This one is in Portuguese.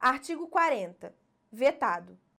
Artigo 40. Vetado.